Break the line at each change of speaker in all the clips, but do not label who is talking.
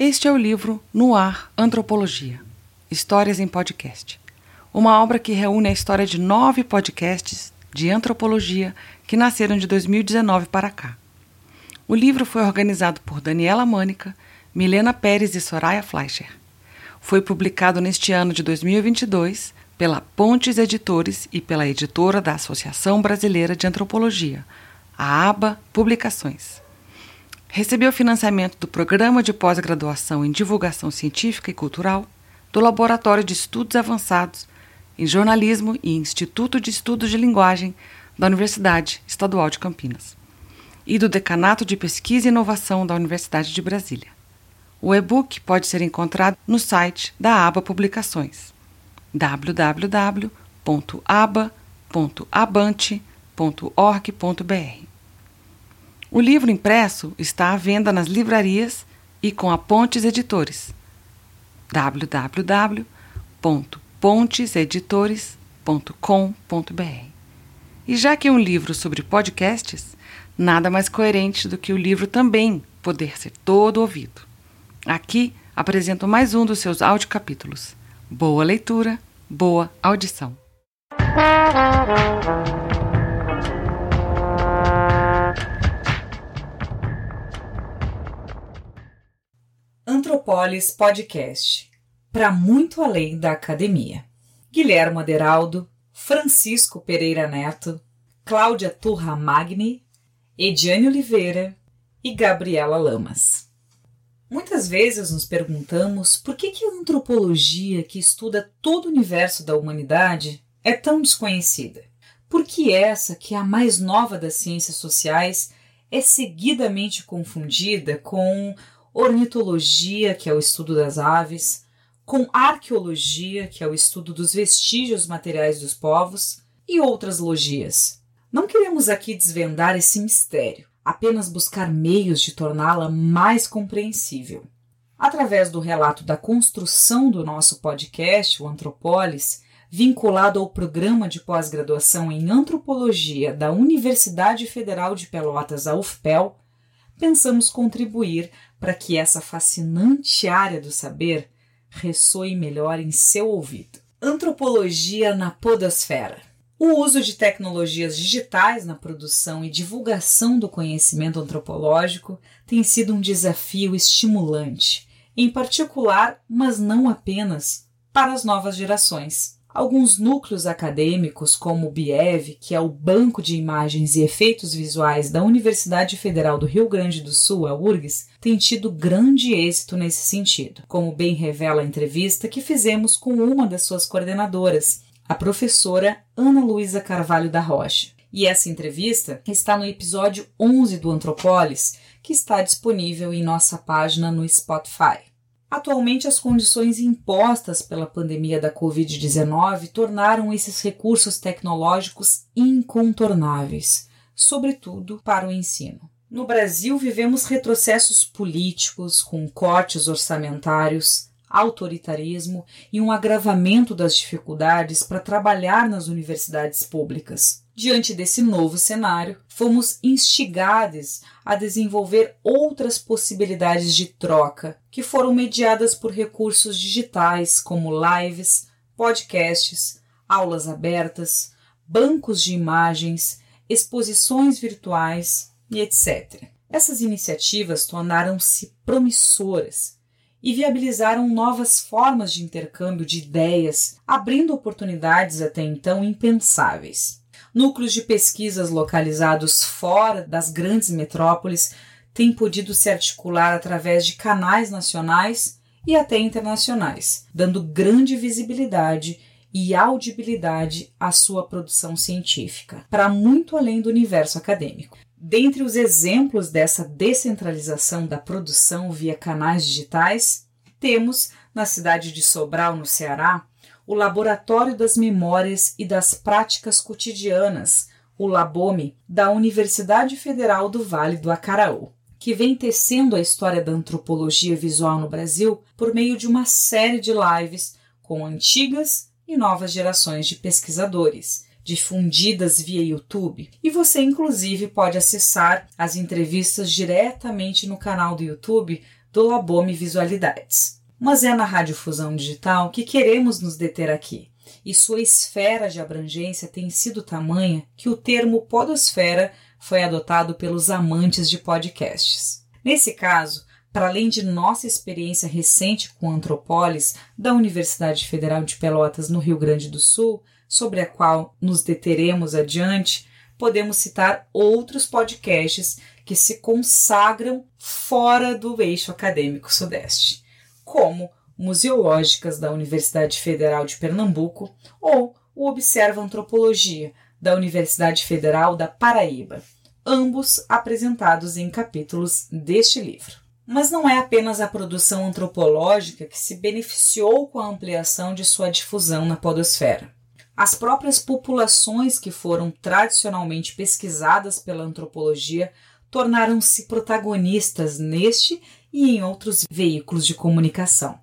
Este é o livro No Ar Antropologia Histórias em Podcast. Uma obra que reúne a história de nove podcasts de antropologia que nasceram de 2019 para cá. O livro foi organizado por Daniela Mânica, Milena Pérez e Soraya Fleischer. Foi publicado neste ano de 2022 pela Pontes Editores e pela editora da Associação Brasileira de Antropologia, a ABA Publicações. Recebeu financiamento do Programa de Pós-Graduação em Divulgação Científica e Cultural, do Laboratório de Estudos Avançados em Jornalismo e Instituto de Estudos de Linguagem da Universidade Estadual de Campinas e do Decanato de Pesquisa e Inovação da Universidade de Brasília. O e-book pode ser encontrado no site da ABA Publicações www.aba.abante.org.br. O livro impresso está à venda nas livrarias e com a Pontes Editores. www.ponteseditores.com.br. E já que é um livro sobre podcasts, nada mais coerente do que o livro também poder ser todo ouvido. Aqui apresento mais um dos seus audiocapítulos. Boa leitura, boa audição.
Antropolis Podcast para muito além da academia. Guilherme Aderaldo, Francisco Pereira Neto, Cláudia Turra Magni, Ediane Oliveira e Gabriela Lamas. Muitas vezes nos perguntamos por que, que a antropologia, que estuda todo o universo da humanidade, é tão desconhecida. Por que essa, que é a mais nova das ciências sociais, é seguidamente confundida com ornitologia, que é o estudo das aves, com arqueologia, que é o estudo dos vestígios materiais dos povos, e outras logias. Não queremos aqui desvendar esse mistério, apenas buscar meios de torná-la mais compreensível. Através do relato da construção do nosso podcast, o Antropolis, vinculado ao programa de pós-graduação em antropologia da Universidade Federal de Pelotas, a UFPEL, pensamos contribuir para que essa fascinante área do saber ressoe melhor em seu ouvido. Antropologia na Podosfera. O uso de tecnologias digitais na produção e divulgação do conhecimento antropológico tem sido um desafio estimulante, em particular, mas não apenas, para as novas gerações. Alguns núcleos acadêmicos, como o BIEV, que é o Banco de Imagens e Efeitos Visuais da Universidade Federal do Rio Grande do Sul, a URGS, têm tido grande êxito nesse sentido, como bem revela a entrevista que fizemos com uma das suas coordenadoras, a professora Ana Luísa Carvalho da Rocha. E essa entrevista está no episódio 11 do Antropolis, que está disponível em nossa página no Spotify. Atualmente, as condições impostas pela pandemia da Covid-19 tornaram esses recursos tecnológicos incontornáveis, sobretudo para o ensino. No Brasil, vivemos retrocessos políticos, com cortes orçamentários, autoritarismo e um agravamento das dificuldades para trabalhar nas universidades públicas. Diante desse novo cenário, fomos instigados a desenvolver outras possibilidades de troca, que foram mediadas por recursos digitais como lives, podcasts, aulas abertas, bancos de imagens, exposições virtuais e etc. Essas iniciativas tornaram-se promissoras e viabilizaram novas formas de intercâmbio de ideias, abrindo oportunidades até então impensáveis. Núcleos de pesquisas localizados fora das grandes metrópoles têm podido se articular através de canais nacionais e até internacionais, dando grande visibilidade e audibilidade à sua produção científica, para muito além do universo acadêmico. Dentre os exemplos dessa descentralização da produção via canais digitais, temos, na cidade de Sobral, no Ceará, o Laboratório das Memórias e das Práticas Cotidianas, o Labome, da Universidade Federal do Vale do Acaraú, que vem tecendo a história da antropologia visual no Brasil por meio de uma série de lives com antigas e novas gerações de pesquisadores, difundidas via YouTube. E você, inclusive, pode acessar as entrevistas diretamente no canal do YouTube do Labome Visualidades. Mas é na radiodifusão digital que queremos nos deter aqui, e sua esfera de abrangência tem sido tamanha que o termo podosfera foi adotado pelos amantes de podcasts. Nesse caso, para além de nossa experiência recente com Antropólis da Universidade Federal de Pelotas no Rio Grande do Sul, sobre a qual nos deteremos adiante, podemos citar outros podcasts que se consagram fora do eixo acadêmico sudeste, como Museológicas da Universidade Federal de Pernambuco ou o Observa Antropologia da Universidade Federal da Paraíba, ambos apresentados em capítulos deste livro. Mas não é apenas a produção antropológica que se beneficiou com a ampliação de sua difusão na podosfera. As próprias populações que foram tradicionalmente pesquisadas pela antropologia tornaram-se protagonistas neste e em outros veículos de comunicação,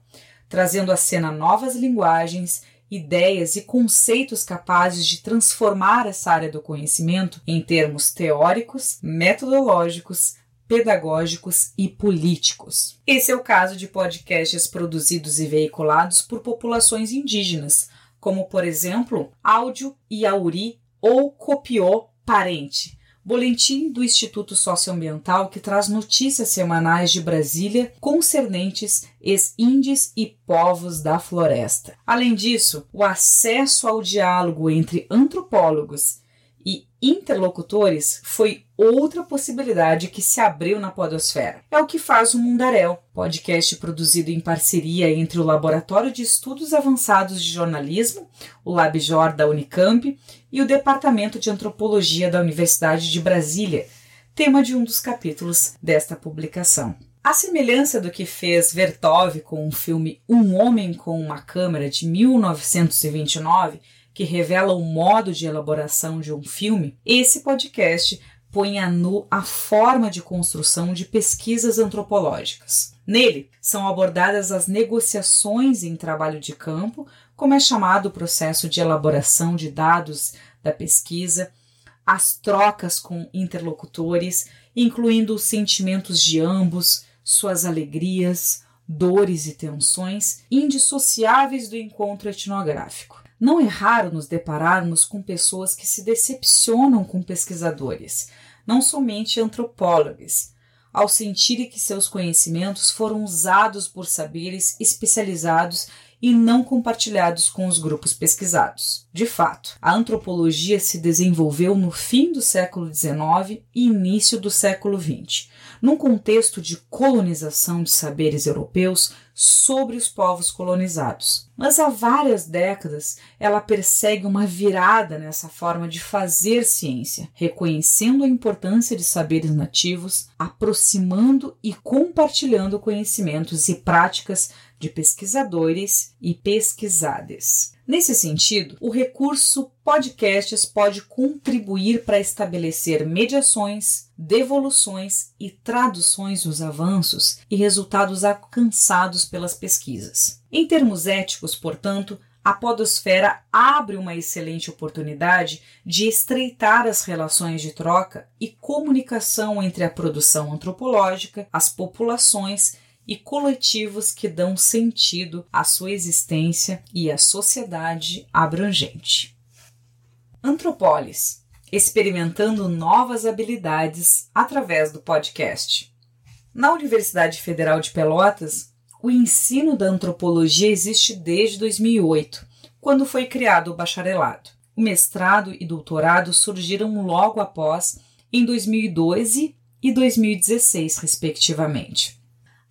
trazendo à cena novas linguagens, ideias e conceitos capazes de transformar essa área do conhecimento em termos teóricos, metodológicos, pedagógicos e políticos. Esse é o caso de podcasts produzidos e veiculados por populações indígenas, como por exemplo Áudio Iauri ou Copiou Parente, boletim do Instituto Socioambiental que traz notícias semanais de Brasília concernentes ex-índios e povos da floresta. Além disso, o acesso ao diálogo entre antropólogos e interlocutores foi outra possibilidade que se abriu na podosfera. É o que faz o Mundaréu, podcast produzido em parceria entre o Laboratório de Estudos Avançados de Jornalismo, o LabJOR da Unicamp, e o Departamento de Antropologia da Universidade de Brasília, tema de um dos capítulos desta publicação. A semelhança do que fez Vertov com o filme Um Homem com uma Câmera de 1929 que revela o modo de elaboração de um filme, esse podcast põe a nu a forma de construção de pesquisas antropológicas. Nele são abordadas as negociações em trabalho de campo, como é chamado o processo de elaboração de dados da pesquisa, as trocas com interlocutores, incluindo os sentimentos de ambos, suas alegrias, dores e tensões, indissociáveis do encontro etnográfico. Não é raro nos depararmos com pessoas que se decepcionam com pesquisadores, não somente antropólogos, ao sentirem que seus conhecimentos foram usados por saberes especializados e não compartilhados com os grupos pesquisados. De fato, a antropologia se desenvolveu no fim do século XIX e início do século XX, num contexto de colonização de saberes europeus sobre os povos colonizados. Mas há várias décadas ela persegue uma virada nessa forma de fazer ciência, reconhecendo a importância de saberes nativos, aproximando e compartilhando conhecimentos e práticas de pesquisadores e pesquisadas. Nesse sentido, o recurso podcasts pode contribuir para estabelecer mediações, devoluções e traduções dos avanços e resultados alcançados pelas pesquisas. Em termos éticos, portanto, a podosfera abre uma excelente oportunidade de estreitar as relações de troca e comunicação entre a produção antropológica, as populações e coletivos que dão sentido à sua existência e à sociedade abrangente. Antropólis experimentando novas habilidades através do podcast. Na Universidade Federal de Pelotas, o ensino da antropologia existe desde 2008, quando foi criado o bacharelado. O mestrado e doutorado surgiram logo após, em 2012 e 2016, respectivamente.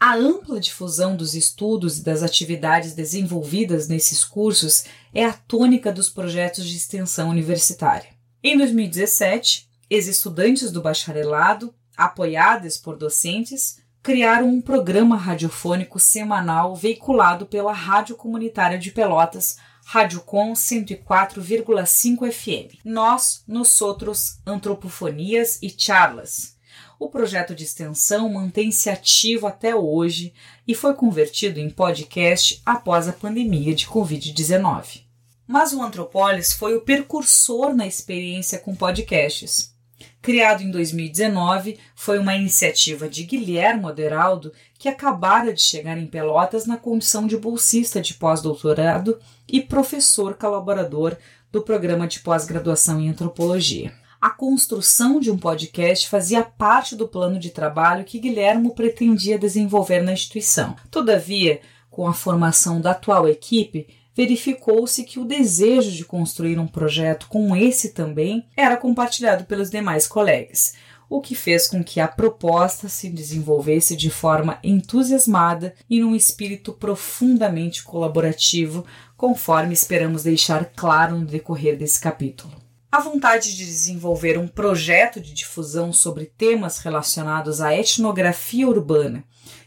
A ampla difusão dos estudos e das atividades desenvolvidas nesses cursos é a tônica dos projetos de extensão universitária. Em 2017, ex-estudantes do bacharelado, apoiados por docentes, criaram um programa radiofônico semanal veiculado pela Rádio Comunitária de Pelotas, Radiocom 104,5 FM. Nós, nos outros antropofonias e charlas, o projeto de extensão mantém-se ativo até hoje e foi convertido em podcast após a pandemia de Covid-19. Mas o Antropolis foi o precursor na experiência com podcasts. Criado em 2019, foi uma iniciativa de Guilhermo Aderaldo, que acabara de chegar em Pelotas na condição de bolsista de pós-doutorado e professor colaborador do programa de pós-graduação em antropologia. A construção de um podcast fazia parte do plano de trabalho que Guilhermo pretendia desenvolver na instituição. Todavia, com a formação da atual equipe, verificou-se que o desejo de construir um projeto como esse também era compartilhado pelos demais colegas, o que fez com que a proposta se desenvolvesse de forma entusiasmada e num espírito profundamente colaborativo, conforme esperamos deixar claro no decorrer desse capítulo. A vontade de desenvolver um projeto de difusão sobre temas relacionados à etnografia urbana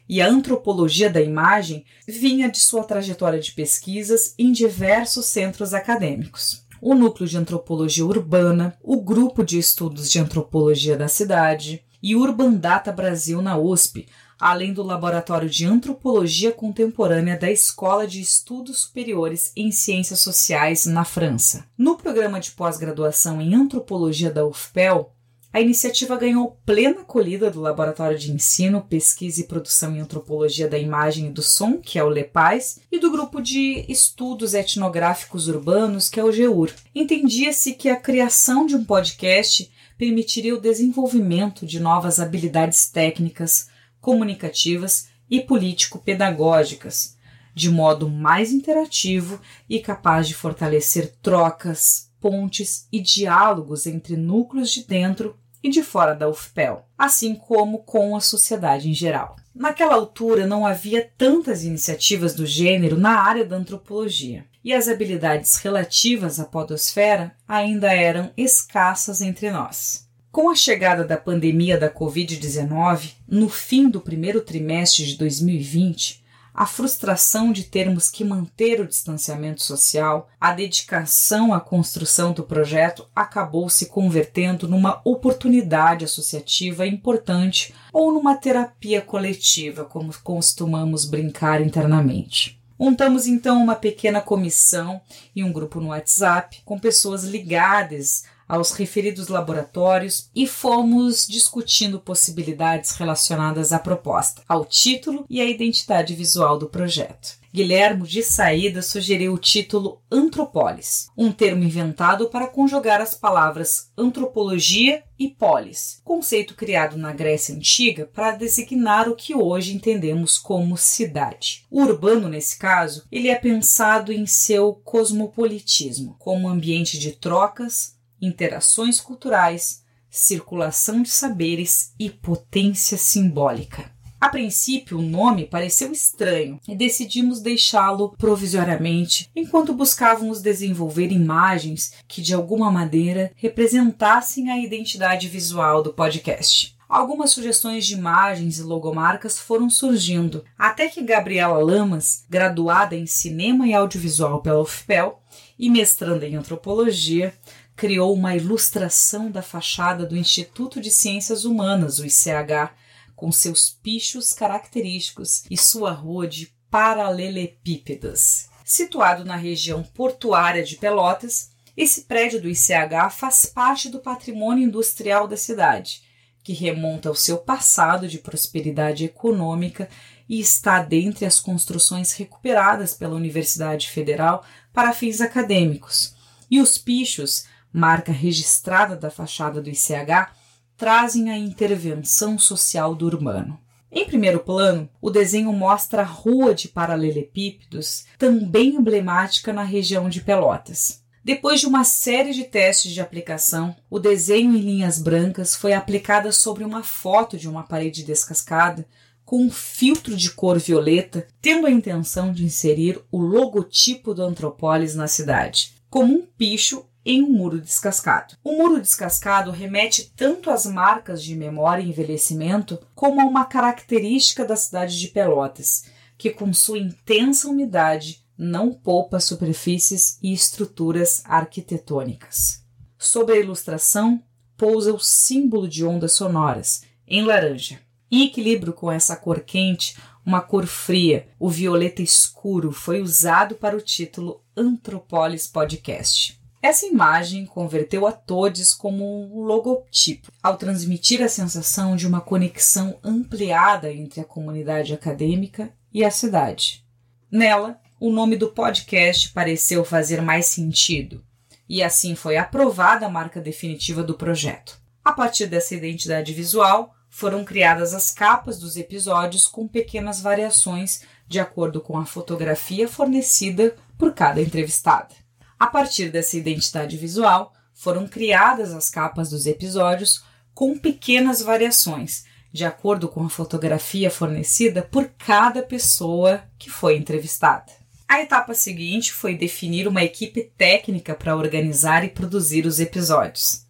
e a antropologia da imagem vinha de sua trajetória de pesquisas em diversos centros acadêmicos. O Núcleo de Antropologia Urbana, o Grupo de Estudos de Antropologia da Cidade e Urban Data Brasil na USP, além do Laboratório de Antropologia Contemporânea da Escola de Estudos Superiores em Ciências Sociais na França. No programa de pós-graduação em Antropologia da UFPEL, a iniciativa ganhou plena acolhida do Laboratório de Ensino, Pesquisa e Produção em Antropologia da Imagem e do Som, que é o LEPAIS, e do Grupo de Estudos Etnográficos Urbanos, que é o GEUR. Entendia-se que a criação de um podcast permitiria o desenvolvimento de novas habilidades técnicas, comunicativas e político-pedagógicas, de modo mais interativo e capaz de fortalecer trocas, pontes e diálogos entre núcleos de dentro e de fora da UFPEL, assim como com a sociedade em geral. Naquela altura não havia tantas iniciativas do gênero na área da antropologia, e as habilidades relativas à podosfera ainda eram escassas entre nós. Com a chegada da pandemia da Covid-19, no fim do primeiro trimestre de 2020, a frustração de termos que manter o distanciamento social, a dedicação à construção do projeto acabou se convertendo numa oportunidade associativa importante ou numa terapia coletiva, como costumamos brincar internamente. Montamos então uma pequena comissão e um grupo no WhatsApp com pessoas ligadas aos referidos laboratórios e fomos discutindo possibilidades relacionadas à proposta, ao título e à identidade visual do projeto. Guilhermo, de saída, sugeriu o título Antropólis, um termo inventado para conjugar as palavras antropologia e polis, conceito criado na Grécia Antiga para designar o que hoje entendemos como cidade. O urbano, nesse caso, ele é pensado em seu cosmopolitismo, como ambiente de trocas, interações culturais, circulação de saberes e potência simbólica. A princípio, o nome pareceu estranho e decidimos deixá-lo provisoriamente enquanto buscávamos desenvolver imagens que, de alguma maneira, representassem a identidade visual do podcast. Algumas sugestões de imagens e logomarcas foram surgindo, até que Gabriela Lamas, graduada em cinema e audiovisual pela UFPEL e mestranda em antropologia, criou uma ilustração da fachada do Instituto de Ciências Humanas, o ICH, com seus pichos característicos e sua rua de paralelepípedas. Situado na região portuária de Pelotas, esse prédio do ICH faz parte do patrimônio industrial da cidade, que remonta ao seu passado de prosperidade econômica e está dentre as construções recuperadas pela Universidade Federal para fins acadêmicos. E os pichos marca registrada da fachada do ICH, trazem a intervenção social do urbano. Em primeiro plano, o desenho mostra a rua de paralelepípedos, também emblemática na região de Pelotas. Depois de uma série de testes de aplicação, o desenho em linhas brancas foi aplicado sobre uma foto de uma parede descascada com um filtro de cor violeta, tendo a intenção de inserir o logotipo do Antropólis na cidade, como um picho em um muro descascado. O muro descascado remete tanto às marcas de memória e envelhecimento como a uma característica da cidade de Pelotas, que com sua intensa umidade não poupa superfícies e estruturas arquitetônicas. Sobre a ilustração pousa o símbolo de ondas sonoras, em laranja. Em equilíbrio com essa cor quente, uma cor fria, o violeta escuro foi usado para o título Antropolis Podcast. Essa imagem converteu a todos como um logotipo, ao transmitir a sensação de uma conexão ampliada entre a comunidade acadêmica e a cidade. Nela, o nome do podcast pareceu fazer mais sentido, e assim foi aprovada a marca definitiva do projeto. A partir dessa identidade visual, foram criadas as capas dos episódios com pequenas variações de acordo com a fotografia fornecida por cada entrevistada. A partir dessa identidade visual, foram criadas as capas dos episódios com pequenas variações, de acordo com a fotografia fornecida por cada pessoa que foi entrevistada. A etapa seguinte foi definir uma equipe técnica para organizar e produzir os episódios.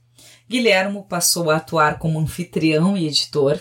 Guilhermo passou a atuar como anfitrião e editor.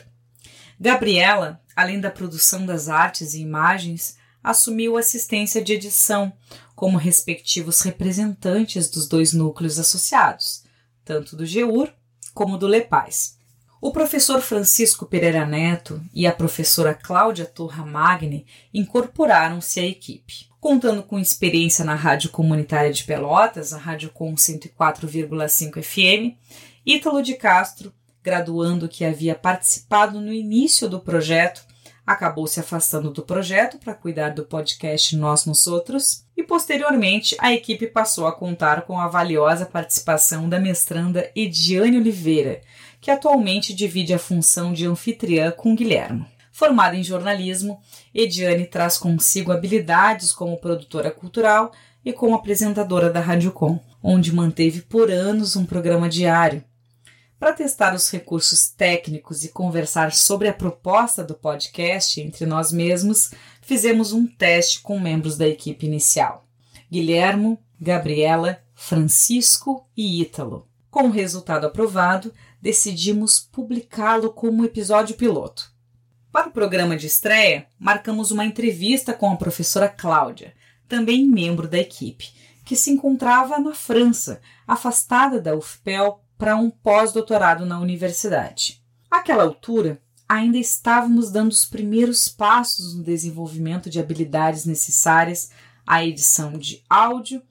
Gabriela, além da produção das artes e imagens, assumiu assistência de edição, como respectivos representantes dos dois núcleos associados, tanto do GEUR como do LEPAIS. O professor Francisco Pereira Neto e a professora Cláudia Torra Magni incorporaram-se à equipe. Contando com experiência na Rádio Comunitária de Pelotas, a Rádio Com 104,5 FM, Ítalo de Castro, graduando que havia participado no início do projeto, acabou se afastando do projeto para cuidar do podcast Nós Nos Outros e posteriormente a equipe passou a contar com a valiosa participação da mestranda Ediane Oliveira, que atualmente divide a função de anfitriã com Guilherme. Formada em jornalismo, Ediane traz consigo habilidades como produtora cultural e como apresentadora da Rádio Com, onde manteve por anos um programa diário, para testar os recursos técnicos e conversar sobre a proposta do podcast entre nós mesmos, fizemos um teste com membros da equipe inicial: Guilhermo, Gabriela, Francisco e Ítalo. Com o resultado aprovado, decidimos publicá-lo como episódio piloto. Para o programa de estreia, marcamos uma entrevista com a professora Cláudia, também membro da equipe, que se encontrava na França, afastada da UFPEL para um pós-doutorado na universidade. Àquela altura, ainda estávamos dando os primeiros passos no desenvolvimento de habilidades necessárias à edição de áudio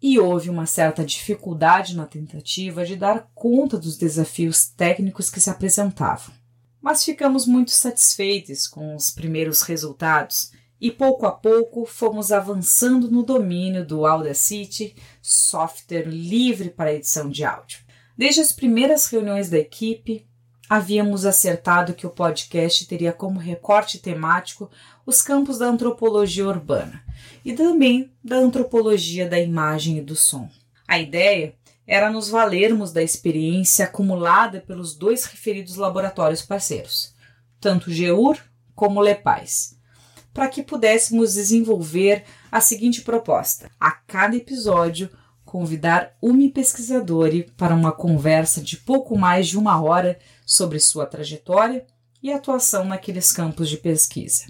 e houve uma certa dificuldade na tentativa de dar conta dos desafios técnicos que se apresentavam. Mas ficamos muito satisfeitos com os primeiros resultados e pouco a pouco fomos avançando no domínio do Audacity, software livre para edição de áudio. Desde as primeiras reuniões da equipe, havíamos acertado que o podcast teria como recorte temático os campos da antropologia urbana e também da antropologia da imagem e do som. A ideia era nos valermos da experiência acumulada pelos dois referidos laboratórios parceiros, tanto GEUR como LEPAIS, para que pudéssemos desenvolver a seguinte proposta: a cada episódio convidar uma pesquisadora para uma conversa de pouco mais de uma hora sobre sua trajetória e atuação naqueles campos de pesquisa.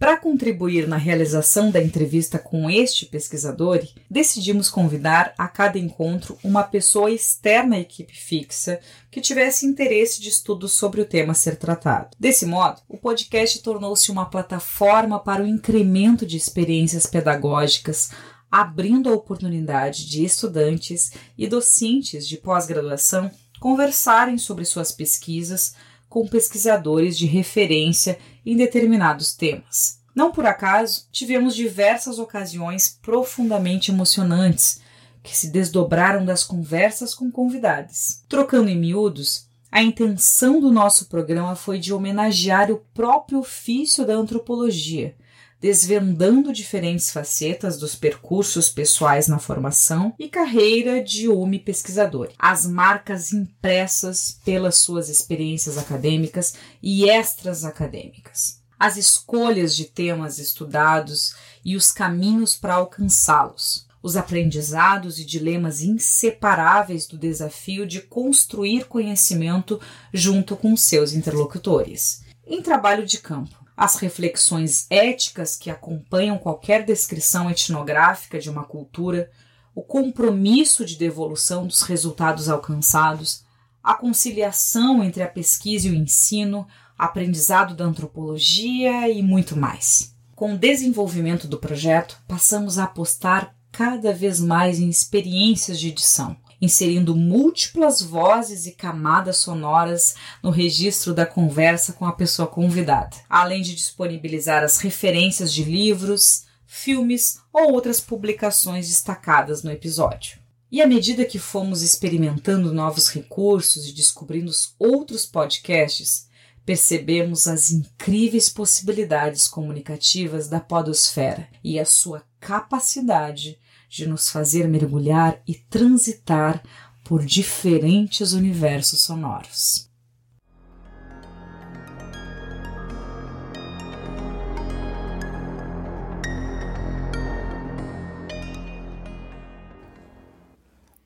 Para contribuir na realização da entrevista com este pesquisador, decidimos convidar a cada encontro uma pessoa externa à equipe fixa que tivesse interesse de estudo sobre o tema a ser tratado. Desse modo, o podcast tornou-se uma plataforma para o incremento de experiências pedagógicas abrindo a oportunidade de estudantes e docentes de pós-graduação conversarem sobre suas pesquisas com pesquisadores de referência em determinados temas. Não por acaso, tivemos diversas ocasiões profundamente emocionantes que se desdobraram das conversas com convidados. Trocando em miúdos, a intenção do nosso programa foi de homenagear o próprio ofício da antropologia desvendando diferentes facetas dos percursos pessoais na formação e carreira de UME pesquisador, as marcas impressas pelas suas experiências acadêmicas e extras acadêmicas, as escolhas de temas estudados e os caminhos para alcançá-los, os aprendizados e dilemas inseparáveis do desafio de construir conhecimento junto com seus interlocutores. Em trabalho de campo, as reflexões éticas que acompanham qualquer descrição etnográfica de uma cultura, o compromisso de devolução dos resultados alcançados, a conciliação entre a pesquisa e o ensino, aprendizado da antropologia e muito mais. Com o desenvolvimento do projeto, passamos a apostar cada vez mais em experiências de edição, inserindo múltiplas vozes e camadas sonoras no registro da conversa com a pessoa convidada, além de disponibilizar as referências de livros, filmes ou outras publicações destacadas no episódio. E à medida que fomos experimentando novos recursos e descobrindo outros podcasts, percebemos as incríveis possibilidades comunicativas da podosfera e a sua capacidade de nos fazer mergulhar e transitar por diferentes universos sonoros.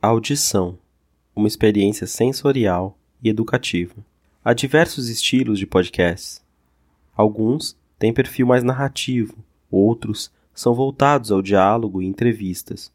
Audição uma experiência sensorial e educativa. Há diversos estilos de podcasts. Alguns têm perfil mais narrativo, outros são voltados ao diálogo e entrevistas.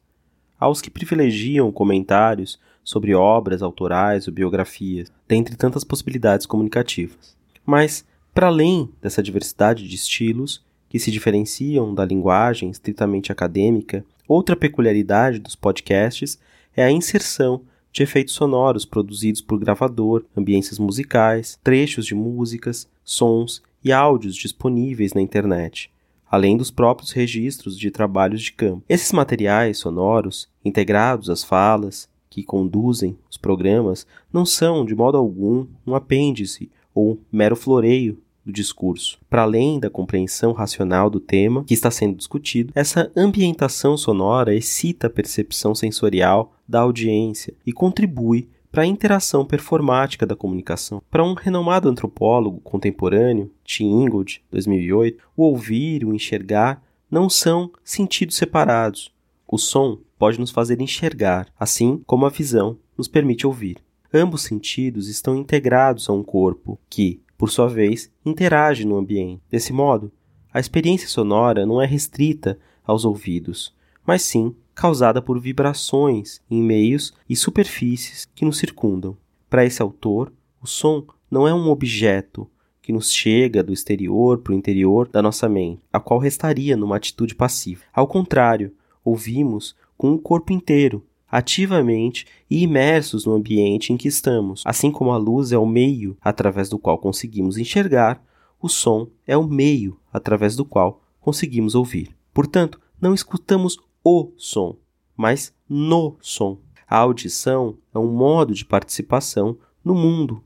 Há os que privilegiam comentários sobre obras autorais ou biografias, dentre tantas possibilidades comunicativas. Mas, para além dessa diversidade de estilos, que se diferenciam da linguagem estritamente acadêmica, outra peculiaridade dos podcasts é a inserção de efeitos sonoros produzidos por gravador, ambiências musicais, trechos de músicas, sons e áudios disponíveis na internet, além dos próprios registros de trabalhos de campo. Esses materiais sonoros, integrados às falas que conduzem os programas, não são, de modo algum, um apêndice ou mero floreio do discurso. Para além da compreensão racional do tema que está sendo discutido, essa ambientação sonora excita a percepção sensorial da audiência e contribui para a interação performática da comunicação. Para um renomado antropólogo contemporâneo, Tim Ingold, 2008, o ouvir e o enxergar não são sentidos separados. O som pode nos fazer enxergar, assim como a visão nos permite ouvir. Ambos sentidos estão integrados a um corpo que, por sua vez, interage no ambiente. Desse modo, a experiência sonora não é restrita aos ouvidos, mas sim causada por vibrações em meios e superfícies que nos circundam. Para esse autor, o som não é um objeto que nos chega do exterior para o interior da nossa mente, a qual restaria numa atitude passiva. Ao contrário, ouvimos com o corpo inteiro, ativamente e imersos no ambiente em que estamos. Assim como a luz é o meio através do qual conseguimos enxergar, o som é o meio através do qual conseguimos ouvir. Portanto, não escutamos o som, mas no som. A audição é um modo de participação no mundo,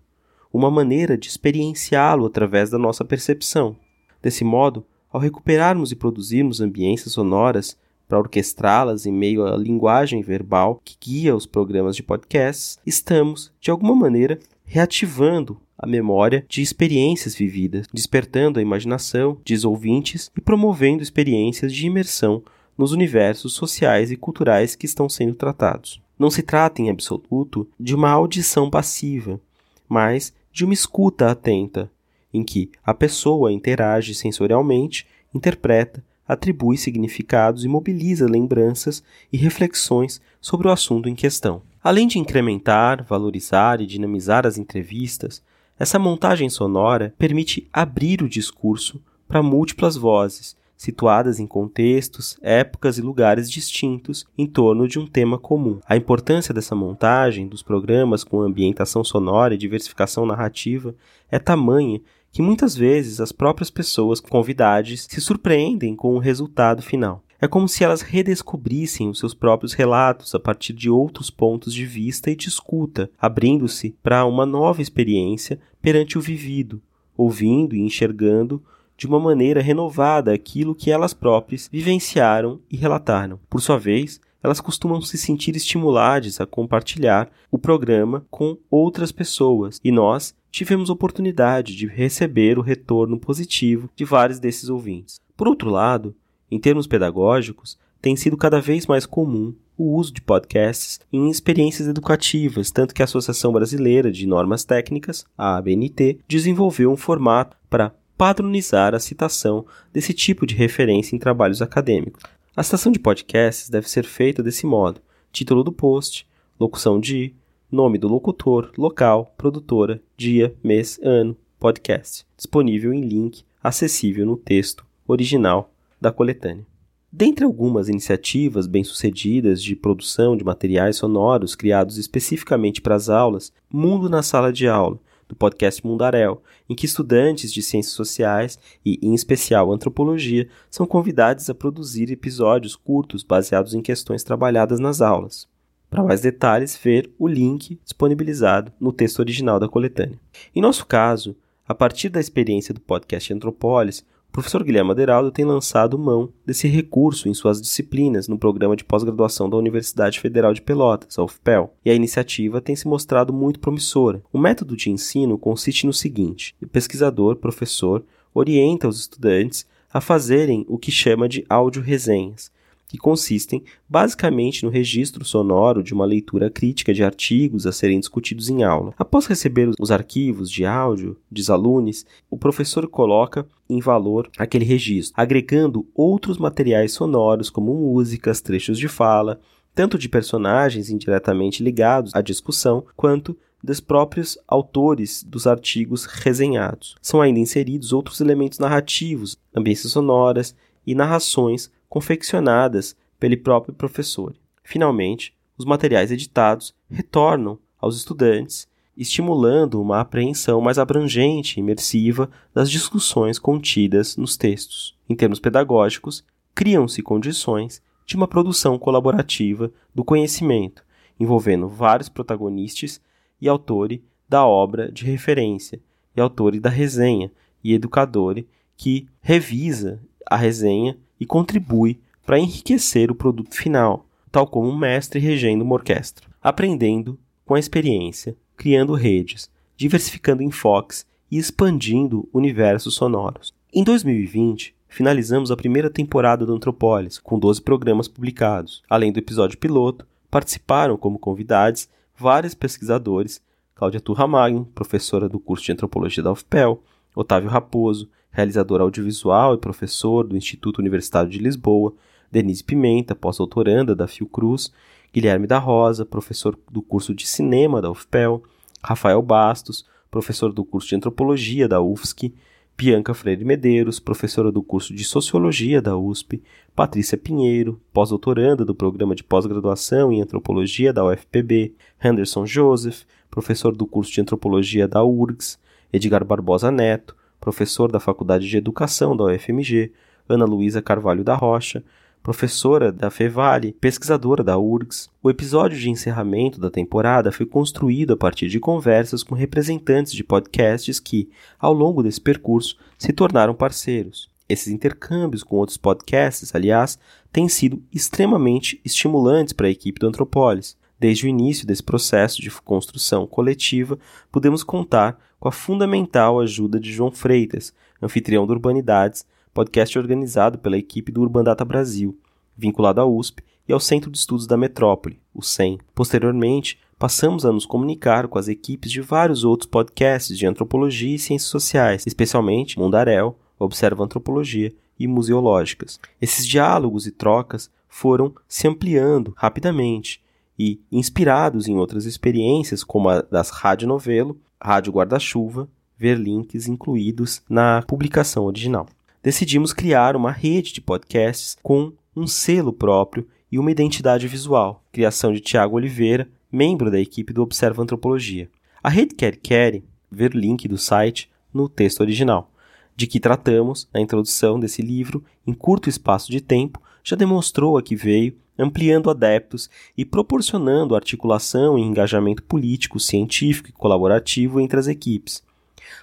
uma maneira de experienciá-lo através da nossa percepção. Desse modo, ao recuperarmos e produzirmos ambiências sonoras para orquestrá-las em meio à linguagem verbal que guia os programas de podcasts, estamos, de alguma maneira, reativando a memória de experiências vividas, despertando a imaginação de ouvintes e promovendo experiências de imersão nos universos sociais e culturais que estão sendo tratados. Não se trata, em absoluto, de uma audição passiva, mas de uma escuta atenta, em que a pessoa interage sensorialmente, interpreta atribui significados e mobiliza lembranças e reflexões sobre o assunto em questão. Além de incrementar, valorizar e dinamizar as entrevistas, essa montagem sonora permite abrir o discurso para múltiplas vozes, situadas em contextos, épocas e lugares distintos em torno de um tema comum. A importância dessa montagem dos programas com ambientação sonora e diversificação narrativa é tamanha que muitas vezes as próprias pessoas convidadas se surpreendem com o resultado final. É como se elas redescobrissem os seus próprios relatos a partir de outros pontos de vista e de escuta, abrindo-se para uma nova experiência perante o vivido, ouvindo e enxergando de uma maneira renovada aquilo que elas próprias vivenciaram e relataram. Por sua vez, elas costumam se sentir estimuladas a compartilhar o programa com outras pessoas, e nós tivemos oportunidade de receber o retorno positivo de vários desses ouvintes. Por outro lado, em termos pedagógicos, tem sido cada vez mais comum o uso de podcasts em experiências educativas, tanto que a Associação Brasileira de Normas Técnicas, a ABNT, desenvolveu um formato para padronizar a citação desse tipo de referência em trabalhos acadêmicos. A citação de podcasts deve ser feita desse modo: título do post, locução de, nome do locutor, local, produtora, dia, mês, ano, podcast, disponível em link acessível no texto original da coletânea. Dentre algumas iniciativas bem-sucedidas de produção de materiais sonoros criados especificamente para as aulas, Mundo na Sala de Aula, do podcast Mundarel, em que estudantes de ciências sociais e, em especial, antropologia, são convidados a produzir episódios curtos baseados em questões trabalhadas nas aulas. Para mais detalhes, ver o link disponibilizado no texto original da coletânea. Em nosso caso, a partir da experiência do podcast Antropólis, o professor Guilherme Aderaldo tem lançado mão desse recurso em suas disciplinas no programa de pós-graduação da Universidade Federal de Pelotas, a UFPEL, e a iniciativa tem se mostrado muito promissora. O método de ensino consiste no seguinte: o pesquisador, professor, orienta os estudantes a fazerem o que chama de áudio-resenhas, que consistem basicamente no registro sonoro de uma leitura crítica de artigos a serem discutidos em aula. Após receber os arquivos de áudio dos alunos, o professor coloca em valor aquele registro, agregando outros materiais sonoros como músicas, trechos de fala, tanto de personagens indiretamente ligados à discussão, quanto dos próprios autores dos artigos resenhados. São ainda inseridos outros elementos narrativos, ambiências sonoras e narrações confeccionadas pelo próprio professor. Finalmente, os materiais editados retornam aos estudantes, estimulando uma apreensão mais abrangente e imersiva das discussões contidas nos textos. Em termos pedagógicos, criam-se condições de uma produção colaborativa do conhecimento, envolvendo vários protagonistas e autores da obra de referência, e autores da resenha, e educadores que revisa a resenha e contribui para enriquecer o produto final, tal como um mestre regendo uma orquestra, aprendendo com a experiência, criando redes, diversificando enfoques e expandindo universos sonoros. Em 2020, finalizamos a primeira temporada do Antropólis, com 12 programas publicados. Além do episódio piloto, participaram como convidados vários pesquisadores, Cláudia Turramagno, professora do curso de Antropologia da UFPEL, Otávio Raposo, realizador audiovisual e professor do Instituto Universitário de Lisboa, Denise Pimenta, pós-doutoranda da Fiocruz, Guilherme da Rosa, professor do curso de cinema da UFPEL, Rafael Bastos, professor do curso de antropologia da UFSC, Bianca Freire Medeiros, professora do curso de Sociologia da USP, Patrícia Pinheiro, pós-doutoranda do programa de pós-graduação em Antropologia da UFPB, Henderson Joseph, professor do curso de Antropologia da URGS, Edgar Barbosa Neto, professor da Faculdade de Educação da UFMG, Ana Luísa Carvalho da Rocha, professora da Fevale, pesquisadora da URGS. O episódio de encerramento da temporada foi construído a partir de conversas com representantes de podcasts que, ao longo desse percurso, se tornaram parceiros. Esses intercâmbios com outros podcasts, aliás, têm sido extremamente estimulantes para a equipe do Antropolis. Desde o início desse processo de construção coletiva, podemos contar com a fundamental ajuda de João Freitas, anfitrião do Urbanidades, podcast organizado pela equipe do Urbandata Brasil, vinculado à USP e ao Centro de Estudos da Metrópole, o CEM. Posteriormente, passamos a nos comunicar com as equipes de vários outros podcasts de antropologia e ciências sociais, especialmente Mundarel, Observa Antropologia e Museológicas. Esses diálogos e trocas foram se ampliando rapidamente e, inspirados em outras experiências, como a das Rádio Novelo, Rádio Guarda-Chuva, ver links incluídos na publicação original. Decidimos criar uma rede de podcasts com um selo próprio e uma identidade visual, criação de Tiago Oliveira, membro da equipe do Observa Antropologia. A rede Quer Quer, ver link do site no texto original, de que tratamos na introdução desse livro em curto espaço de tempo, já demonstrou a que veio ampliando adeptos e proporcionando articulação e engajamento político, científico e colaborativo entre as equipes.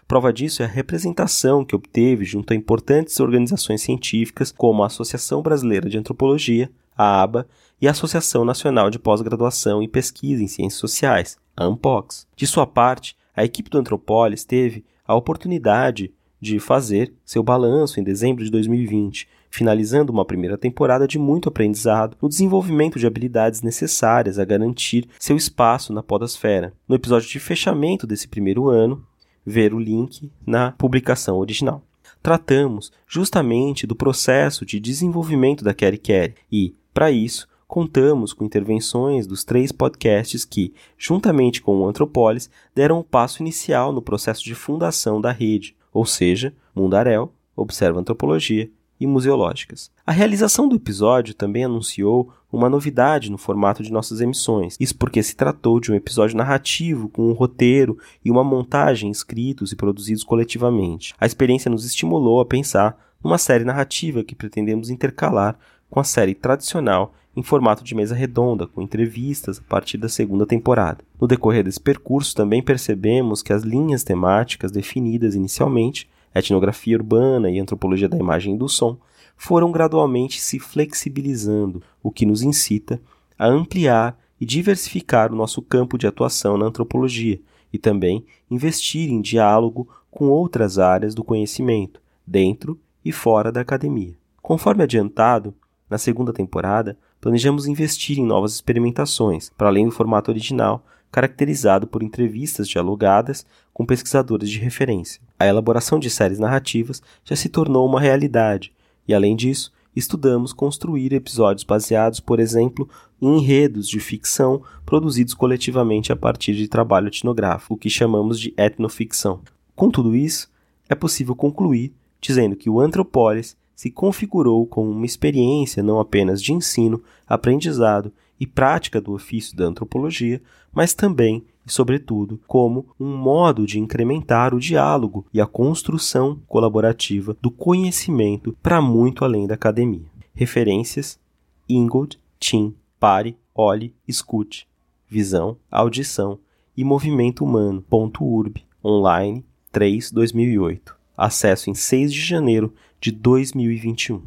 Prova disso é a representação que obteve junto a importantes organizações científicas como a Associação Brasileira de Antropologia, a ABA, e a Associação Nacional de Pós-Graduação e Pesquisa em Ciências Sociais, a ANPOX. De sua parte, a equipe do Antropólis teve a oportunidade de fazer seu balanço em dezembro de 2020, finalizando uma primeira temporada de muito aprendizado no desenvolvimento de habilidades necessárias a garantir seu espaço na podosfera. No episódio de fechamento desse primeiro ano, ver o link na publicação original. Tratamos justamente do processo de desenvolvimento da Kerry Kerry e, para isso, contamos com intervenções dos três podcasts que, juntamente com o Antropolis, deram o passo inicial no processo de fundação da rede, ou seja, Mundarel, Observa Antropologia e museológicas. A realização do episódio também anunciou uma novidade no formato de nossas emissões. Isso porque se tratou de um episódio narrativo com um roteiro e uma montagem escritos e produzidos coletivamente. A experiência nos estimulou a pensar numa série narrativa que pretendemos intercalar com a série tradicional em formato de mesa redonda, com entrevistas a partir da segunda temporada. No decorrer desse percurso, também percebemos que as linhas temáticas definidas inicialmente, etnografia urbana e antropologia da imagem e do som, foram gradualmente se flexibilizando, o que nos incita a ampliar e diversificar o nosso campo de atuação na antropologia e também investir em diálogo com outras áreas do conhecimento, dentro e fora da academia. Conforme adiantado, na segunda temporada, planejamos investir em novas experimentações, para além do formato original, caracterizado por entrevistas dialogadas com pesquisadores de referência. A elaboração de séries narrativas já se tornou uma realidade, e além disso, estudamos construir episódios baseados, por exemplo, em enredos de ficção produzidos coletivamente a partir de trabalho etnográfico, o que chamamos de etnoficção. Com tudo isso, é possível concluir dizendo que o Antropólis se configurou como uma experiência não apenas de ensino, aprendizado e prática do ofício da antropologia, mas também e, sobretudo, como um modo de incrementar o diálogo e a construção colaborativa do conhecimento para muito além da academia. Referências: Ingold, Tim, Pare, Olhe, Escute, Visão, Audição e Movimento Humano. Urb, online 3 2008. Acesso em 6 de janeiro de 2021.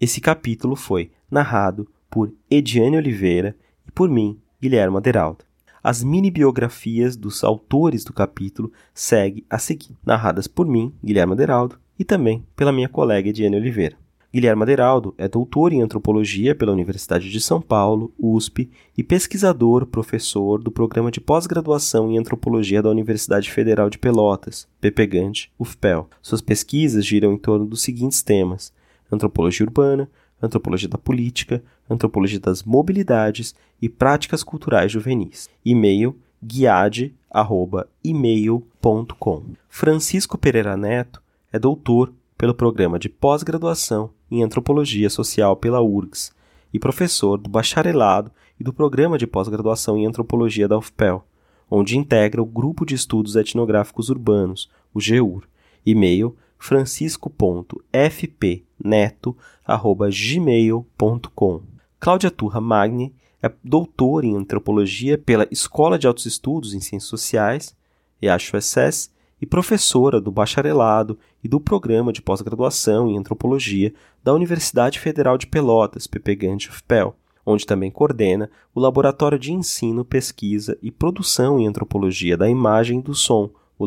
Esse capítulo foi narrado por Ediane Oliveira e por mim, Guilherme Aderaldo. As mini-biografias dos autores do capítulo seguem a seguir, narradas por mim, Guilherme Aderaldo, e também pela minha colega Ediane Oliveira. Guilherme Aderaldo é doutor em antropologia pela Universidade de São Paulo, USP, e pesquisador, professor do programa de pós-graduação em antropologia da Universidade Federal de Pelotas, PPGANT, UFPEL. Suas pesquisas giram em torno dos seguintes temas: antropologia urbana, antropologia da política, antropologia das mobilidades e práticas culturais juvenis. E-mail guiade@email.com. Francisco Pereira Neto é doutor pelo programa de pós-graduação em Antropologia Social pela URGS e professor do bacharelado e do programa de pós-graduação em Antropologia da UFPEL, onde integra o Grupo de Estudos Etnográficos Urbanos, o GEUR, e-mail francisco.fpneto.gmail.com. Cláudia Turra Magni é doutora em Antropologia pela Escola de Altos Estudos em Ciências Sociais, EASH-USS, e professora do bacharelado e do programa de pós-graduação em antropologia da Universidade Federal de Pelotas, PPGANT UFPEL, onde também coordena o Laboratório de Ensino, Pesquisa e Produção em Antropologia da Imagem e do Som, o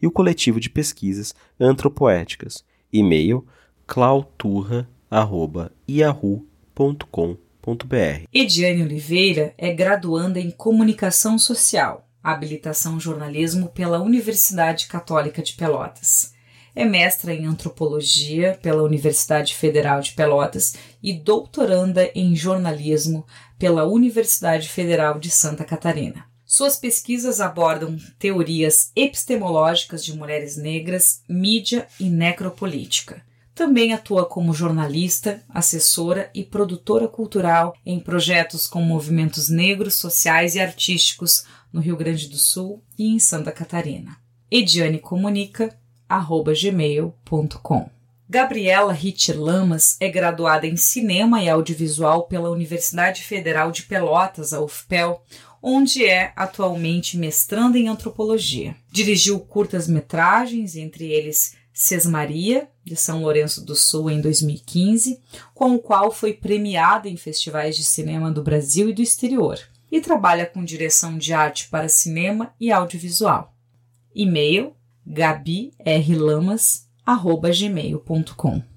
e o coletivo de pesquisas antropoéticas. E-mail clauturra.yahoo.com.br
Ediane Oliveira é graduanda em Comunicação Social habilitação jornalismo pela Universidade Católica de Pelotas. É mestra em antropologia pela Universidade Federal de Pelotas e doutoranda em jornalismo pela Universidade Federal de Santa Catarina. Suas pesquisas abordam teorias epistemológicas de mulheres negras, mídia e necropolítica. Também atua como jornalista, assessora e produtora cultural em projetos com movimentos negros, sociais e artísticos no Rio Grande do Sul e em Santa Catarina. edianecomunica@gmail.com. Gabriela Ritt Lamas é graduada em Cinema e Audiovisual pela Universidade Federal de Pelotas, a UFPEL, onde é atualmente mestranda em antropologia. Dirigiu curtas-metragens, entre eles Sesmaria, de São Lourenço do Sul, em 2015, com o qual foi premiada em festivais de cinema do Brasil e do exterior, e trabalha com direção de arte para cinema e audiovisual. E-mail gabirlamas.gmail.com